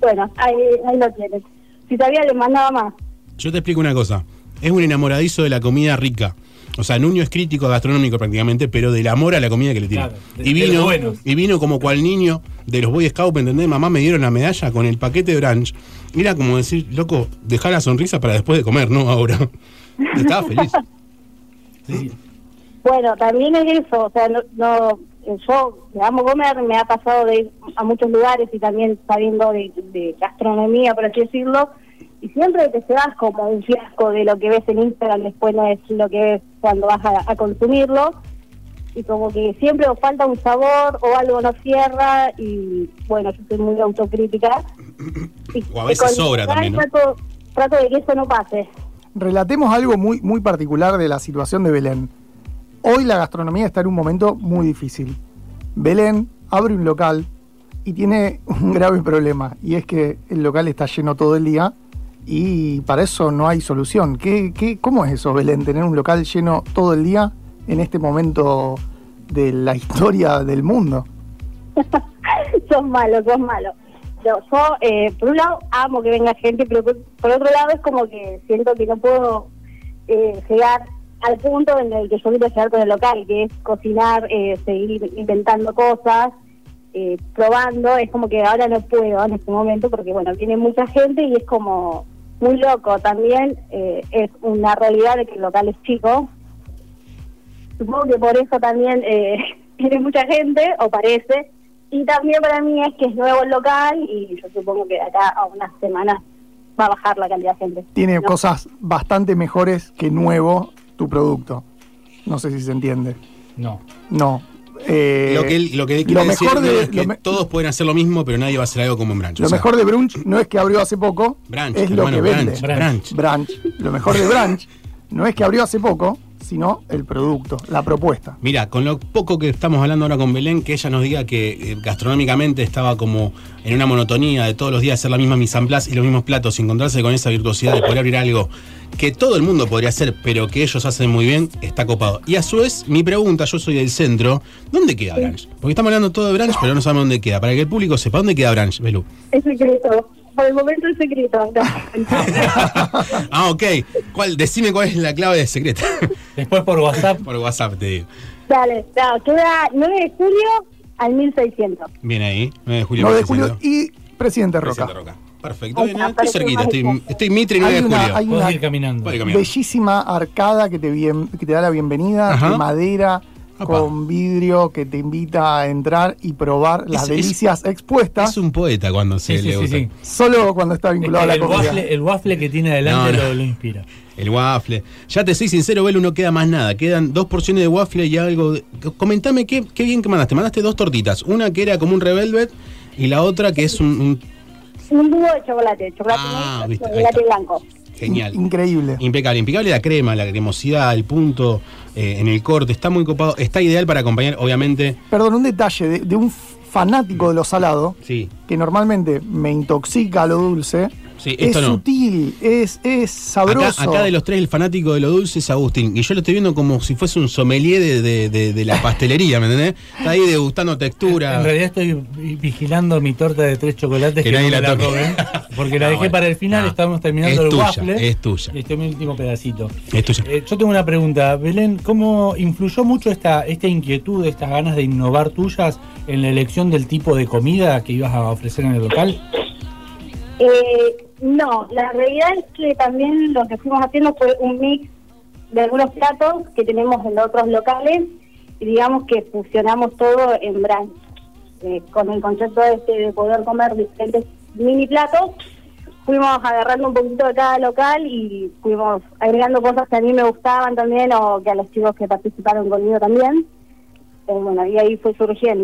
Bueno, ahí, ahí lo tienen. Si todavía les mandaba más.
Yo te explico una cosa. Es un enamoradizo de la comida rica. O sea, Nuño es crítico gastronómico prácticamente, pero del amor a la comida que le tiene.
Claro,
y vino, y vino como cual niño de los Boy Scouts, ¿me entendés? Mamá me dieron la medalla con el paquete de brunch. Era como decir, loco, deja la sonrisa para después de comer, ¿no? Ahora. Estaba feliz.
Bueno, también es eso, o sea, no, no eh, yo me amo comer, me ha pasado de ir a muchos lugares y también sabiendo de, de gastronomía, por así decirlo, y siempre te llevas como un fiasco de lo que ves en Instagram, después no es lo que ves cuando vas a, a consumirlo, y como que siempre os falta un sabor o algo no cierra, y bueno, yo soy muy autocrítica. Y
O a veces sobra también, ¿no?
Trato, trato de que eso no pase.
Relatemos algo muy, muy particular de la situación de Belén. Hoy la gastronomía está en un momento muy difícil. Belén abre un local y tiene un grave problema, y es que el local está lleno todo el día y para eso no hay solución. ¿Qué, qué, ¿Cómo es eso, Belén, tener un local lleno todo el día en este momento de la historia del mundo.
sos malo, sos malo. Yo, yo, eh, por un lado, amo que venga gente, pero por, por otro lado es como que siento que no puedo eh, llegar al punto en el que yo quiero llegar con el local, que es cocinar, eh, seguir inventando cosas, eh, probando. Es como que ahora no puedo en este momento porque, bueno, viene mucha gente y es como muy loco. También eh, es una realidad de que el local es chico. Supongo que por eso también eh, tiene mucha gente, o parece. Y también para mí es que es nuevo el local y yo supongo que de acá a unas semanas va a bajar la cantidad de gente.
Tiene
¿no?
cosas bastante mejores que nuevo tu producto. No sé si se entiende.
No.
No. Eh,
lo que él, lo que él
lo
quiere decir
mejor de-
es que
lo me-
todos pueden hacer lo mismo, pero nadie va a hacer algo como en Branch.
Lo
O sea,
mejor de Brunch no es que abrió hace poco,
Branch,
es lo
hermano,
que vende.
Branch,
Branch. Lo mejor de Branch no es que abrió hace poco, sino el producto, la propuesta.
Mira, con lo poco que estamos hablando ahora con Belén, que ella nos diga que eh, gastronómicamente estaba como en una monotonía de todos los días hacer la misma mise en place y los mismos platos, y encontrarse con esa virtuosidad de poder abrir algo que todo el mundo podría hacer, pero que ellos hacen muy bien, está copado. Y a su vez, mi pregunta, yo soy del centro, ¿dónde queda Branch? Porque estamos hablando todo de Branch, pero no sabemos dónde queda. Para que el público sepa, ¿dónde queda Branch, Belú?
Es secreto. Por el momento es secreto. No.
Ah, ok. ¿Cuál? Decime cuál es la clave de secreta.
Después por WhatsApp.
Por WhatsApp te digo.
Dale, no, queda 9 de julio al 1600.
Bien ahí, 9 de julio.
9 de
1600.
julio y Presidente Roca.
Presidente Roca. Perfecto, bien, estoy cerquita, estoy, estoy Mitre y
Hay
9 de
una-
julio.
hay una
ir caminando.
Bellísima arcada que te, bien- que te da la bienvenida,
Ajá.
de madera, Con vidrio que te invita a entrar y probar las
Es- es-
delicias expuestas.
Es un poeta cuando se
Sí, sí,
le
sí,
gusta.
sí.
Solo cuando está
Es
vinculado
que
a
el,
la comida.
waffle, el waffle que tiene adelante
No, no.
Lo, lo inspira.
El waffle. Ya te soy sincero, Belu, no queda más nada. Quedan dos porciones de waffle y algo. de- Comentame qué, qué bien que mandaste. Mandaste dos tortitas. Una que era como un revelvet y la otra que es un. un-
Un dúo de chocolate, chocolate
Ah,
negro,
viste,
chocolate blanco.
genial.
Increíble.
Impecable, impecable la crema, la cremosidad, el punto eh, en el corte, está muy copado, está ideal para acompañar, obviamente,
Perdón, un detalle de, de un fanático de lo salado,
sí,
que normalmente me intoxica lo dulce.
Sí,
Es
no.
sutil, es, es sabroso.
acá de los tres, el fanático de lo dulce es Agustín. Y yo lo estoy viendo como si fuese un sommelier de, de- de- de la pastelería, ¿me entendés? Está ahí degustando textura.
En realidad estoy vi- vigilando mi torta de tres chocolates
Que
que,
nadie
no
la
la
toque.
porque la dejé
bueno.
para el final, estamos terminando
Es
el
tuya,
waffle.
es tuya.
Y este es mi último pedacito.
Es tuya.
Eh, yo tengo una pregunta, Belén, ¿cómo influyó mucho esta, esta inquietud, estas ganas de innovar tuyas en la elección del tipo de comida que ibas a ofrecer en el local?
Eh, no, la realidad es que también lo que fuimos haciendo fue un mix de algunos platos que tenemos en otros locales y digamos que fusionamos todo en brand. Eh, con el concepto este de poder comer diferentes mini platos, fuimos agarrando un poquito de cada local y fuimos agregando cosas que a mí me gustaban también o que a los chicos que participaron conmigo también. Eh, bueno, y ahí fue surgiendo.